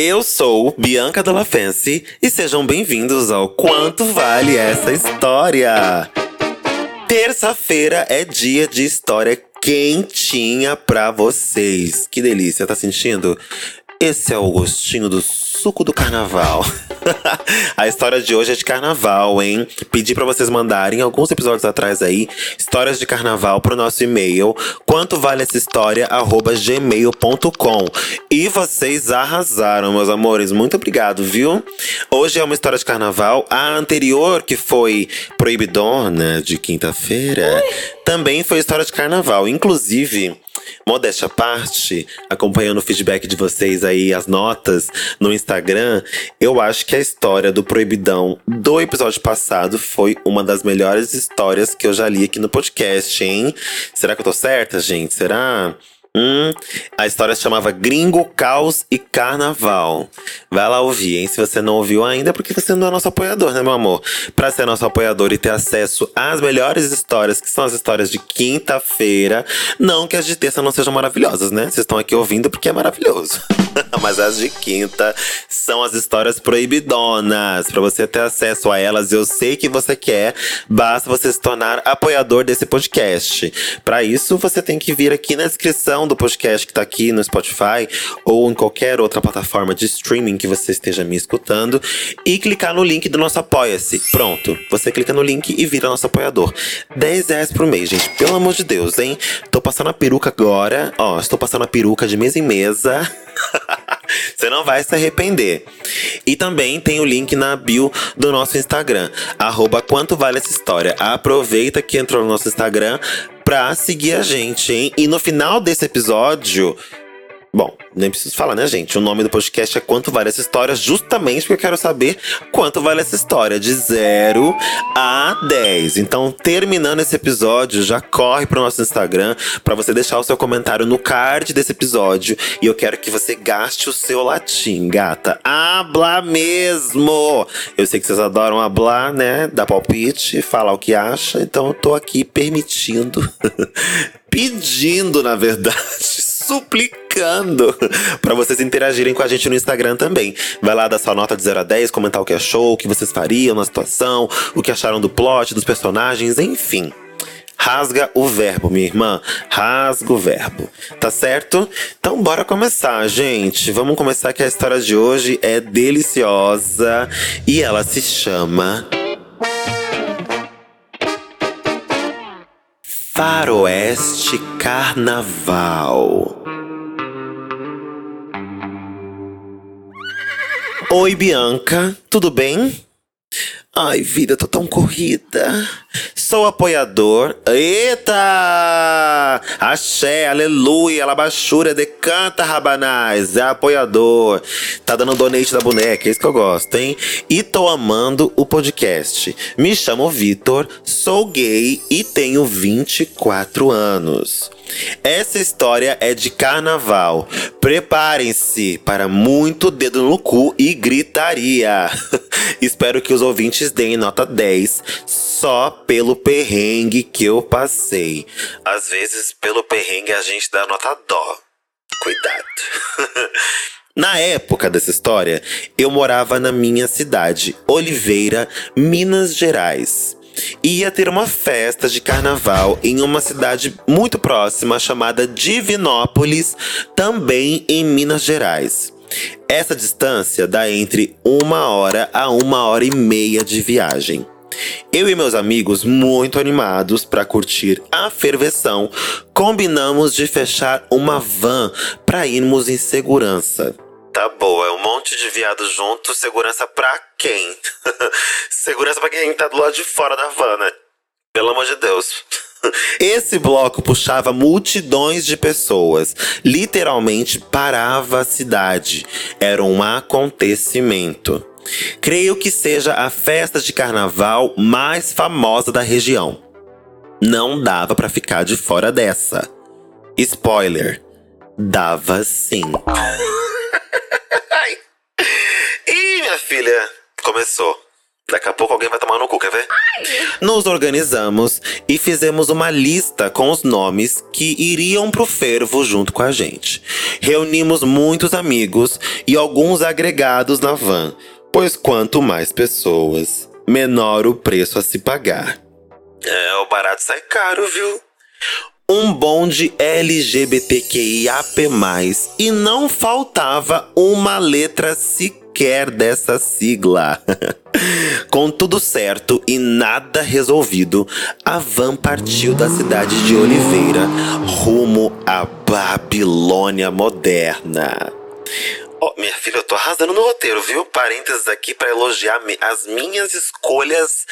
Eu sou Bianca Della Fancy e sejam bem-vindos ao Quanto Vale Essa História. Terça-feira é dia de história quentinha pra vocês. Que delícia, tá sentindo? Esse é o gostinho do suco do carnaval. a história de hoje é de carnaval, hein? Pedi para vocês mandarem alguns episódios atrás aí histórias de carnaval pro nosso e-mail. Quanto vale essa história? gmail.com. E vocês arrasaram, meus amores. Muito obrigado, viu? Hoje é uma história de carnaval. A anterior, que foi Proibidona, de quinta-feira, também foi história de carnaval. Inclusive, Modéstia à parte, acompanhando o feedback de vocês aí, as notas no Instagram, eu acho que a história do Proibidão do episódio passado foi uma das melhores histórias que eu já li aqui no podcast, hein? Será que eu tô certa, gente? Será? Hum, a história se chamava Gringo, Caos e Carnaval. Vai lá ouvir, hein? Se você não ouviu ainda, é porque você não é nosso apoiador, né, meu amor? Pra ser nosso apoiador e ter acesso às melhores histórias, que são as histórias de quinta-feira. Não que as de terça não sejam maravilhosas, né? Vocês estão aqui ouvindo porque é maravilhoso. Mas as de quinta são as histórias proibidonas. Para você ter acesso a elas, eu sei que você quer. Basta você se tornar apoiador desse podcast. Para isso, você tem que vir aqui na descrição do podcast que tá aqui no Spotify ou em qualquer outra plataforma de streaming que você esteja me escutando e clicar no link do nosso Apoia-se. Pronto, você clica no link e vira nosso apoiador. 10 reais por mês, gente. Pelo amor de Deus, hein? Tô passando a peruca agora. Ó, estou passando a peruca de mesa em mesa. Você não vai se arrepender. E também tem o link na bio do nosso Instagram, arroba quanto vale essa história. Aproveita que entrou no nosso Instagram pra seguir a gente, hein? E no final desse episódio, Bom, nem preciso falar, né, gente? O nome do podcast é Quanto Vale Essa História, justamente porque eu quero saber quanto vale essa história, de 0 a 10. Então, terminando esse episódio, já corre pro nosso Instagram para você deixar o seu comentário no card desse episódio. E eu quero que você gaste o seu latim, gata. Habla mesmo! Eu sei que vocês adoram hablar, né? Dar palpite, falar o que acha. Então, eu tô aqui permitindo, pedindo, na verdade suplicando para vocês interagirem com a gente no Instagram também. Vai lá dar sua nota de 0 a 10, comentar o que achou, o que vocês fariam na situação, o que acharam do plot, dos personagens, enfim. Rasga o verbo, minha irmã. Rasga o verbo. Tá certo? Então bora começar, gente. Vamos começar que a história de hoje é deliciosa e ela se chama Faroeste Carnaval. Oi, Bianca, tudo bem? Ai, vida, tô tão corrida. Sou apoiador. Eita! Axé, aleluia, alabachura, decanta, rabanais. É apoiador. Tá dando donate da boneca, é isso que eu gosto, hein? E tô amando o podcast. Me chamo Vitor, sou gay e tenho 24 anos. Essa história é de carnaval. Preparem-se para muito dedo no cu e gritaria. Espero que os ouvintes deem nota 10 só pelo perrengue que eu passei. Às vezes, pelo perrengue, a gente dá nota dó. Cuidado. Na época dessa história, eu morava na minha cidade, Oliveira, Minas Gerais ia ter uma festa de carnaval em uma cidade muito próxima chamada Divinópolis, também em Minas Gerais. Essa distância dá entre uma hora a uma hora e meia de viagem. Eu e meus amigos, muito animados para curtir a ferveção, combinamos de fechar uma van para irmos em segurança. Tá boa, é um monte de viado junto, segurança pra quem? segurança pra quem tá do lado de fora da van, né? Pelo amor de Deus. Esse bloco puxava multidões de pessoas, literalmente parava a cidade. Era um acontecimento. Creio que seja a festa de carnaval mais famosa da região. Não dava para ficar de fora dessa. Spoiler: dava sim. Filha, começou. Daqui a pouco alguém vai tomar no cu, quer ver? Nos organizamos e fizemos uma lista com os nomes que iriam pro fervo junto com a gente. Reunimos muitos amigos e alguns agregados na van, pois quanto mais pessoas, menor o preço a se pagar. É, o barato sai caro, viu? Um bonde LGBTQIAP+, e não faltava uma letra sequer dessa sigla. Com tudo certo e nada resolvido, a van partiu da cidade de Oliveira rumo à Babilônia moderna. Oh, minha filha, eu tô arrasando no roteiro, viu? Parênteses aqui para elogiar as minhas escolhas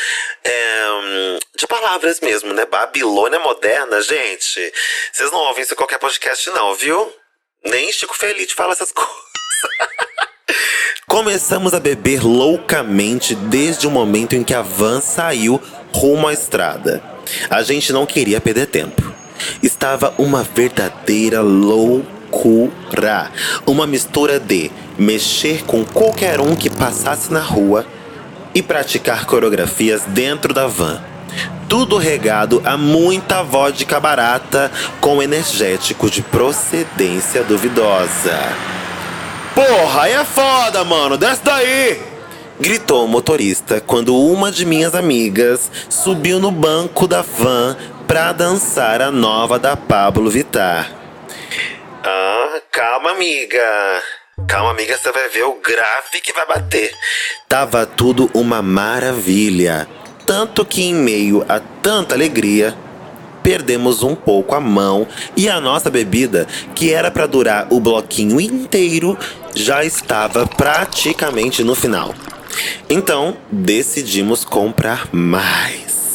é, de palavras mesmo, né? Babilônia moderna, gente. Vocês não ouvem isso em qualquer podcast, não, viu? Nem Chico Feliz fala essas coisas. Começamos a beber loucamente desde o momento em que a van saiu rumo à estrada. A gente não queria perder tempo. Estava uma verdadeira loucura. Uma mistura de mexer com qualquer um que passasse na rua e praticar coreografias dentro da van. Tudo regado a muita vodka barata com energético de procedência duvidosa. Porra, aí é foda, mano. Desce daí! Gritou o motorista quando uma de minhas amigas subiu no banco da van pra dançar a nova da Pablo Vittar. Ah, calma, amiga. Calma, amiga, você vai ver o grave que vai bater. Tava tudo uma maravilha. Tanto que, em meio a tanta alegria, perdemos um pouco a mão e a nossa bebida, que era para durar o bloquinho inteiro, já estava praticamente no final. Então, decidimos comprar mais.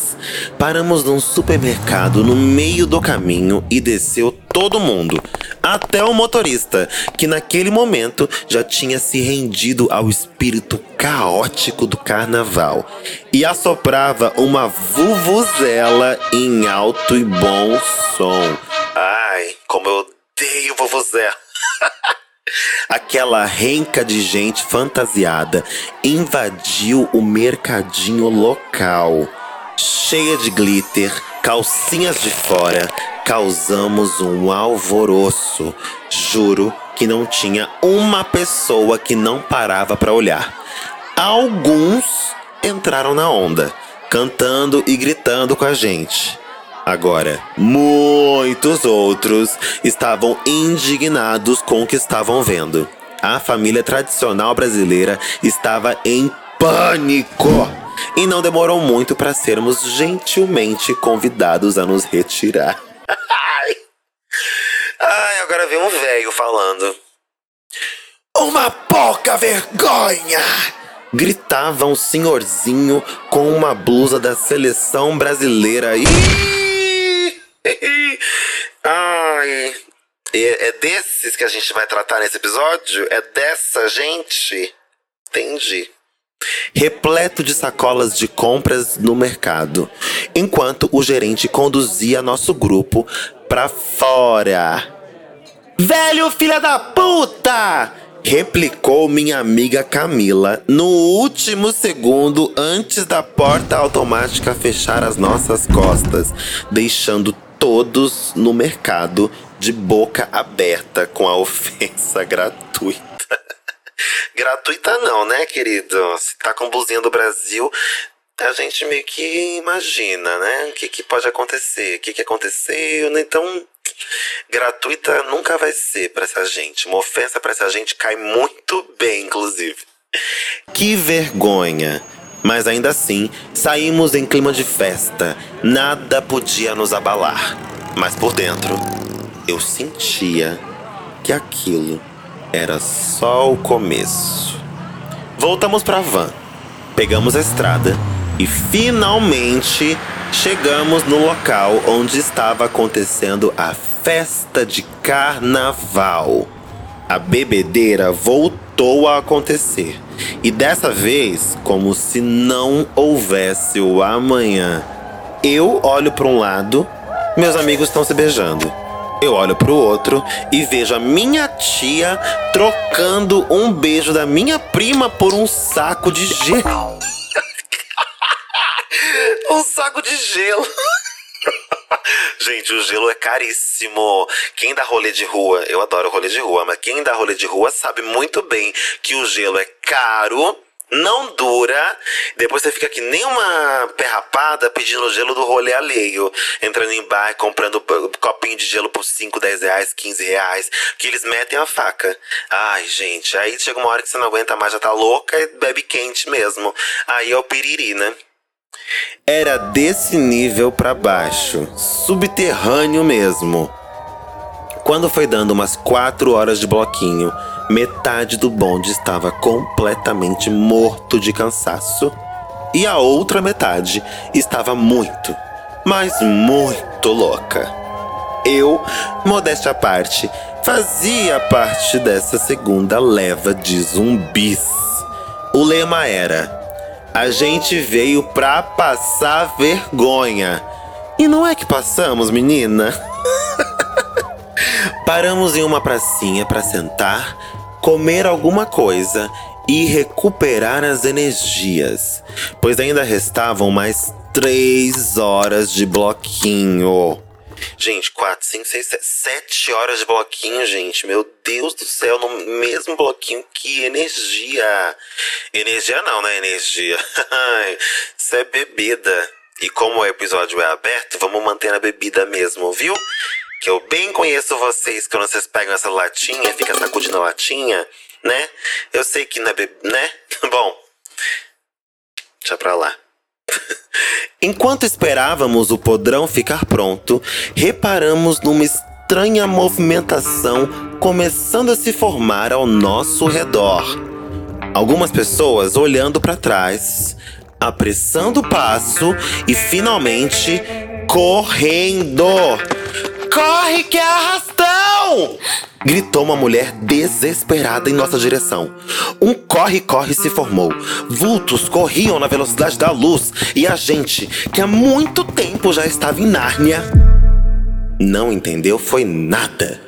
Paramos num supermercado no meio do caminho e desceu todo mundo, até o motorista, que naquele momento já tinha se rendido ao espírito caótico do carnaval e assoprava uma vuvuzela em alto e bom som. Ai, como eu odeio vuvuzela! Aquela renca de gente fantasiada invadiu o mercadinho local cheia de glitter, calcinhas de fora, causamos um alvoroço. Juro que não tinha uma pessoa que não parava para olhar. Alguns entraram na onda, cantando e gritando com a gente. Agora, muitos outros estavam indignados com o que estavam vendo. A família tradicional brasileira estava em pânico e não demorou muito para sermos gentilmente convidados a nos retirar. Ai, Ai agora vem um velho falando. Uma pouca vergonha! Gritava um senhorzinho com uma blusa da seleção brasileira. Ai, é desses que a gente vai tratar nesse episódio? É dessa gente? Entendi repleto de sacolas de compras no mercado, enquanto o gerente conduzia nosso grupo para fora. Velho filha da puta! Replicou minha amiga Camila no último segundo antes da porta automática fechar as nossas costas, deixando todos no mercado de boca aberta com a ofensa gratuita. Gratuita não, né, querido? Se tá com blusinha do Brasil, a gente meio que imagina, né? O que, que pode acontecer, o que, que aconteceu, né? Então, gratuita nunca vai ser para essa gente. Uma ofensa para essa gente cai muito bem, inclusive. Que vergonha! Mas ainda assim, saímos em clima de festa. Nada podia nos abalar. Mas por dentro, eu sentia que aquilo era só o começo. Voltamos para a van, pegamos a estrada e finalmente chegamos no local onde estava acontecendo a festa de carnaval. A bebedeira voltou a acontecer e dessa vez, como se não houvesse o amanhã. Eu olho para um lado, meus amigos estão se beijando. Eu olho pro outro e vejo a minha tia trocando um beijo da minha prima por um saco de gelo. um saco de gelo. Gente, o gelo é caríssimo. Quem dá rolê de rua, eu adoro rolê de rua, mas quem dá rolê de rua sabe muito bem que o gelo é caro não dura. Depois você fica que nem uma perrapada pedindo gelo do rolê alheio. Entrando em bar, comprando copinho de gelo por 5, 10 reais, 15 reais. Que eles metem a faca. Ai, gente. Aí chega uma hora que você não aguenta mais, já tá louca e bebe quente mesmo. Aí é o piriri, né? Era desse nível para baixo. Subterrâneo mesmo. Quando foi dando umas 4 horas de bloquinho Metade do bonde estava completamente morto de cansaço e a outra metade estava muito, mas muito louca. Eu, modéstia à parte, fazia parte dessa segunda leva de zumbis. O lema era: a gente veio pra passar vergonha. E não é que passamos, menina? Paramos em uma pracinha para sentar comer alguma coisa e recuperar as energias, pois ainda restavam mais três horas de bloquinho. Gente, quatro, cinco, seis, sete, sete horas de bloquinho, gente. Meu Deus do céu, no mesmo bloquinho. Que energia! Energia não, né? Energia. Isso é bebida. E como o episódio é aberto, vamos manter a bebida mesmo, viu? Que eu bem conheço vocês quando vocês pegam essa latinha ficam sacudindo a latinha, né? Eu sei que não é bebê, né? Bom, deixa pra lá. Enquanto esperávamos o podrão ficar pronto, reparamos numa estranha movimentação começando a se formar ao nosso redor. Algumas pessoas olhando para trás, apressando o passo e finalmente correndo. Corre que é arrastão! Gritou uma mulher desesperada em nossa direção. Um corre-corre se formou. Vultos corriam na velocidade da luz e a gente, que há muito tempo já estava em Nárnia, não entendeu foi nada.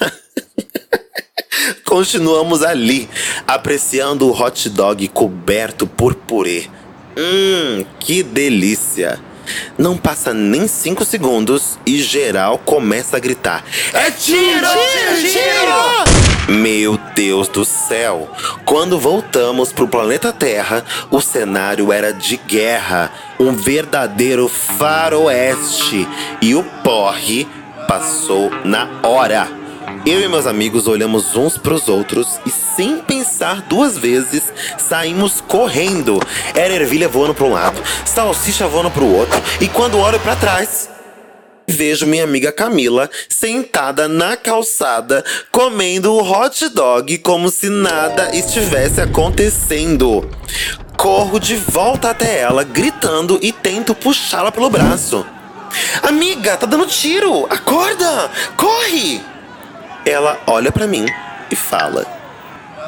Continuamos ali, apreciando o hot dog coberto por purê. Hum, que delícia! Não passa nem cinco segundos e geral começa a gritar: É tiro, tiro, tiro! Meu Deus do céu! Quando voltamos pro planeta Terra, o cenário era de guerra, um verdadeiro faroeste e o porre passou na hora. Eu e meus amigos olhamos uns para os outros e, sem pensar duas vezes, saímos correndo. Era ervilha voando para um lado, salsicha voando para o outro, e quando olho para trás, vejo minha amiga Camila sentada na calçada comendo o hot dog como se nada estivesse acontecendo. Corro de volta até ela, gritando e tento puxá-la pelo braço. Amiga, tá dando tiro! Acorda! Corre! Ela olha para mim e fala: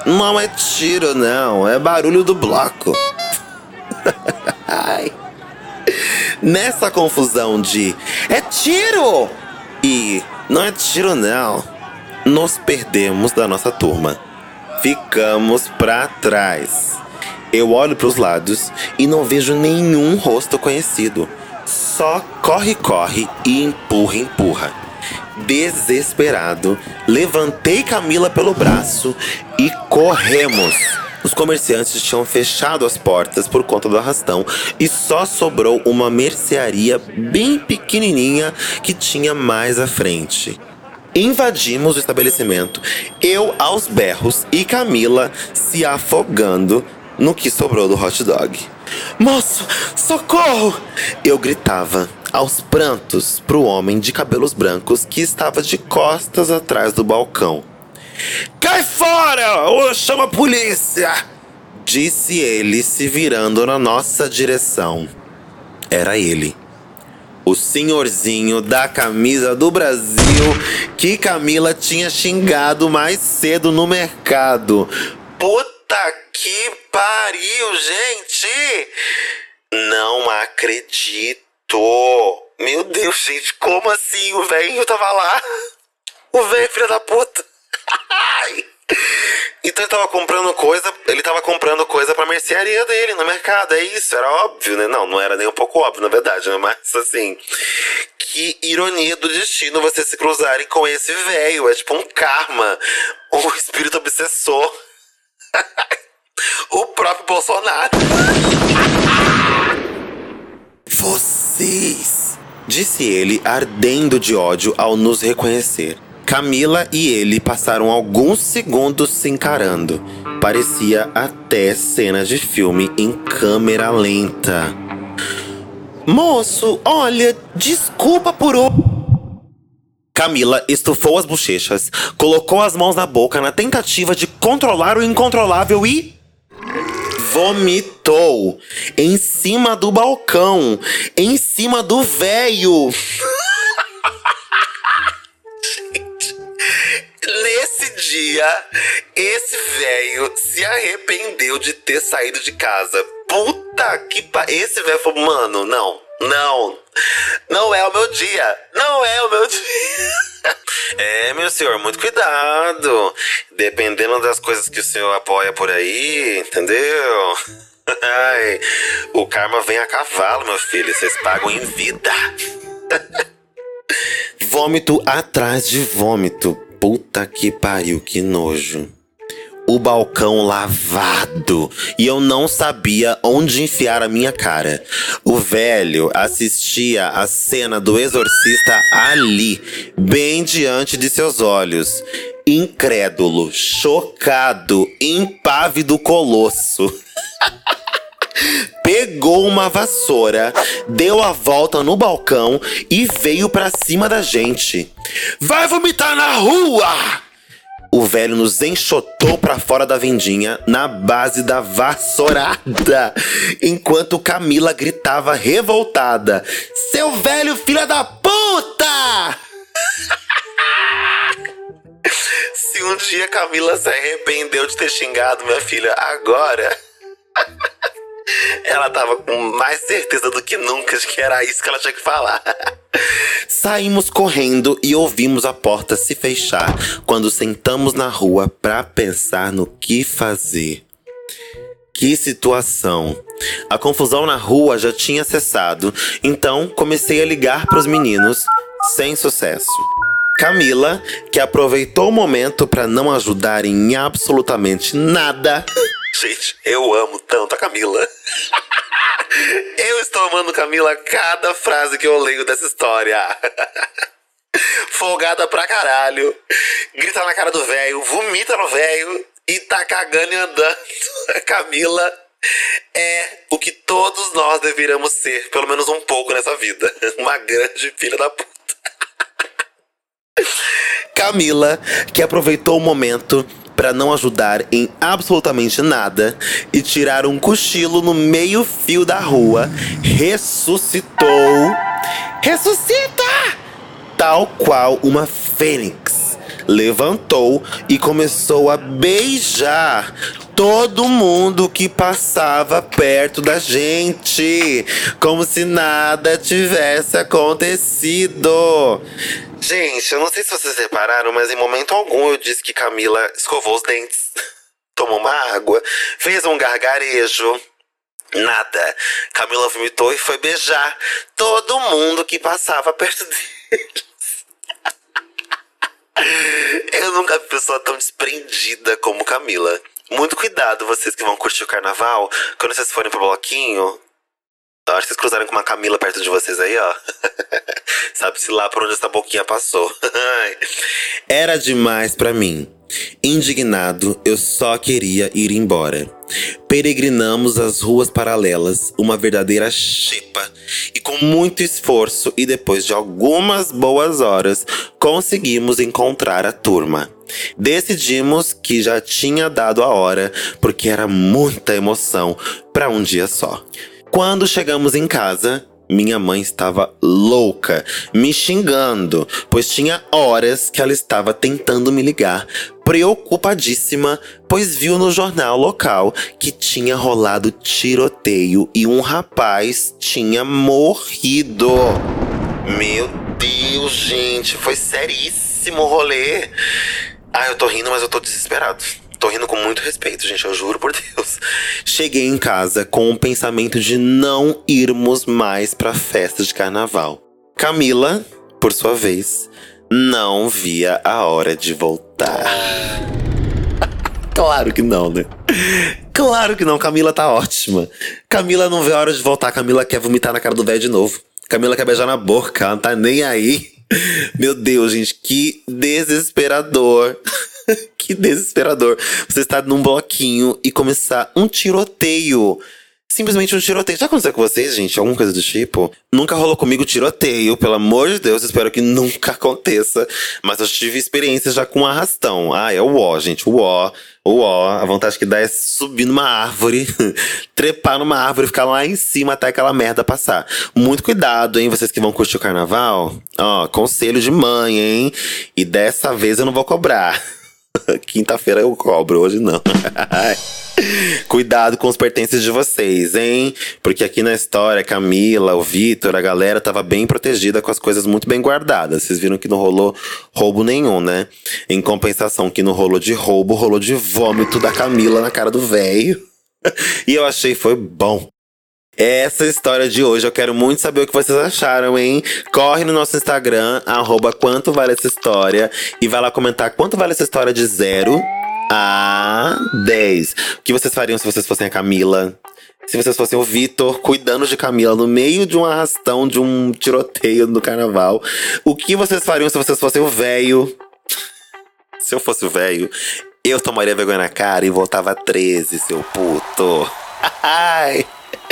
Não é tiro, não, é barulho do bloco. Nessa confusão de é tiro e não é tiro, não, nos perdemos da nossa turma. Ficamos para trás. Eu olho para os lados e não vejo nenhum rosto conhecido. Só corre, corre e empurra, empurra desesperado, levantei Camila pelo braço e corremos. Os comerciantes tinham fechado as portas por conta do arrastão e só sobrou uma mercearia bem pequenininha que tinha mais à frente. Invadimos o estabelecimento, eu aos berros e Camila se afogando no que sobrou do hot dog. Moço, socorro! Eu gritava aos prantos para o homem de cabelos brancos que estava de costas atrás do balcão. Cai fora ou chama a polícia! Disse ele, se virando na nossa direção. Era ele. O senhorzinho da camisa do Brasil que Camila tinha xingado mais cedo no mercado. Puta que pariu, gente! Não acredito! Meu Deus, gente, como assim? O velho tava lá. O velho, filho da puta. Então ele tava comprando coisa, ele tava comprando coisa pra mercearia dele no mercado, é isso, era óbvio, né? Não, não era nem um pouco óbvio, na verdade, né? Mas assim, que ironia do destino você se cruzarem com esse velho, é tipo um karma, um espírito obsessor. o próprio Bolsonaro. Vocês, disse ele, ardendo de ódio ao nos reconhecer. Camila e ele passaram alguns segundos se encarando. Parecia até cena de filme em câmera lenta. Moço, olha, desculpa por o. Camila estufou as bochechas, colocou as mãos na boca na tentativa de controlar o incontrolável e. Vomitou em cima do balcão, em cima do véio. Nesse dia, esse velho se arrependeu de ter saído de casa. Puta que pa... Esse velho falou, mano, não, não. Não é o meu dia. Não é o meu dia. Meu senhor, muito cuidado. Dependendo das coisas que o senhor apoia por aí, entendeu? Ai, o karma vem a cavalo, meu filho. Vocês pagam em vida. Vômito atrás de vômito. Puta que pariu, que nojo. O balcão lavado e eu não sabia onde enfiar a minha cara. O velho assistia a cena do exorcista ali, bem diante de seus olhos. Incrédulo, chocado, impávido colosso. pegou uma vassoura, deu a volta no balcão e veio para cima da gente. Vai vomitar na rua! O velho nos enxotou para fora da vendinha na base da vassourada, enquanto Camila gritava revoltada: Seu velho filho da puta! Se um dia Camila se arrependeu de ter xingado minha filha agora. Ela tava com mais certeza do que nunca de que era isso que ela tinha que falar. Saímos correndo e ouvimos a porta se fechar quando sentamos na rua para pensar no que fazer. Que situação! A confusão na rua já tinha cessado, então comecei a ligar para os meninos, sem sucesso. Camila, que aproveitou o momento para não ajudar em absolutamente nada. Gente, eu amo tanto a Camila. eu estou amando Camila cada frase que eu leio dessa história. Folgada pra caralho. Grita na cara do velho, vomita no velho e tá cagando e andando. Camila é o que todos nós deveríamos ser, pelo menos um pouco nessa vida. Uma grande filha da puta. Camila, que aproveitou o momento para não ajudar em absolutamente nada e tirar um cochilo no meio-fio da rua, ressuscitou. Ressuscita! Tal qual uma fênix. Levantou e começou a beijar todo mundo que passava perto da gente, como se nada tivesse acontecido. Gente, eu não sei se vocês repararam, mas em momento algum eu disse que Camila escovou os dentes, tomou uma água, fez um gargarejo. Nada. Camila vomitou e foi beijar todo mundo que passava perto deles. Eu nunca vi pessoa tão desprendida como Camila. Muito cuidado, vocês que vão curtir o carnaval. Quando vocês forem pro bloquinho, acho que vocês cruzaram com uma Camila perto de vocês aí, ó. Sabe-se lá por onde essa boquinha passou. Era demais para mim. Indignado, eu só queria ir embora. Peregrinamos as ruas paralelas, uma verdadeira xepa, e com muito esforço e depois de algumas boas horas, conseguimos encontrar a turma. Decidimos que já tinha dado a hora, porque era muita emoção para um dia só. Quando chegamos em casa, minha mãe estava louca, me xingando, pois tinha horas que ela estava tentando me ligar, preocupadíssima, pois viu no jornal local que tinha rolado tiroteio e um rapaz tinha morrido. Meu Deus, gente, foi seríssimo o rolê. Ah, eu tô rindo, mas eu tô desesperado. Tô rindo com muito respeito, gente, eu juro por Deus. Cheguei em casa com o pensamento de não irmos mais pra festa de carnaval. Camila, por sua vez, não via a hora de voltar. claro que não, né? Claro que não, Camila tá ótima. Camila não vê a hora de voltar, Camila quer vomitar na cara do velho de novo. Camila quer beijar na boca, ela não tá nem aí. Meu Deus, gente, que desesperador. que desesperador. Você estar num bloquinho e começar um tiroteio. Simplesmente um tiroteio. Já aconteceu com vocês, gente? Alguma coisa do tipo? Nunca rolou comigo tiroteio, pelo amor de Deus, espero que nunca aconteça. Mas eu tive experiência já com arrastão. Ah, é o ó, gente, o ó. O ó, a vontade que dá é subir numa árvore, trepar numa árvore ficar lá em cima até aquela merda passar. Muito cuidado, hein, vocês que vão curtir o carnaval. Ó, conselho de mãe, hein? E dessa vez eu não vou cobrar. Quinta-feira eu cobro, hoje não. Cuidado com os pertences de vocês, hein? Porque aqui na história, Camila, o Vitor, a galera tava bem protegida com as coisas muito bem guardadas. Vocês viram que não rolou roubo nenhum, né? Em compensação, que não rolou de roubo, rolou de vômito da Camila na cara do velho. e eu achei foi bom. Essa história de hoje, eu quero muito saber o que vocês acharam, hein? Corre no nosso Instagram, arroba quanto vale essa história, e vai lá comentar quanto vale essa história de zero a 10. O que vocês fariam se vocês fossem a Camila? Se vocês fossem o Vitor cuidando de Camila no meio de um arrastão, de um tiroteio no carnaval. O que vocês fariam se vocês fossem o velho? se eu fosse o velho, eu tomaria vergonha na cara e voltava a 13, seu puto. Ai.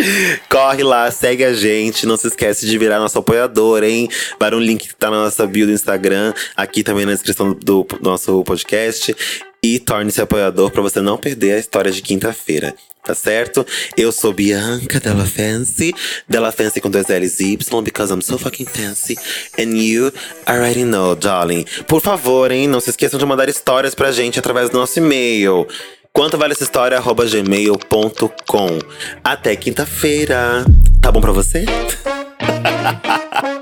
Corre lá, segue a gente. Não se esquece de virar nosso apoiador, hein? Para um link que tá na nossa bio do Instagram, aqui também na descrição do, do nosso podcast. E torne-se apoiador para você não perder a história de quinta-feira. Tá certo? Eu sou Bianca Della Fancy. Della Fancy com dois L's Y, because I'm so fucking fancy. And you already know, darling. Por favor, hein? Não se esqueçam de mandar histórias pra gente através do nosso e-mail. Quanto vale essa história? Arroba gmail.com. Até quinta-feira. Tá bom pra você?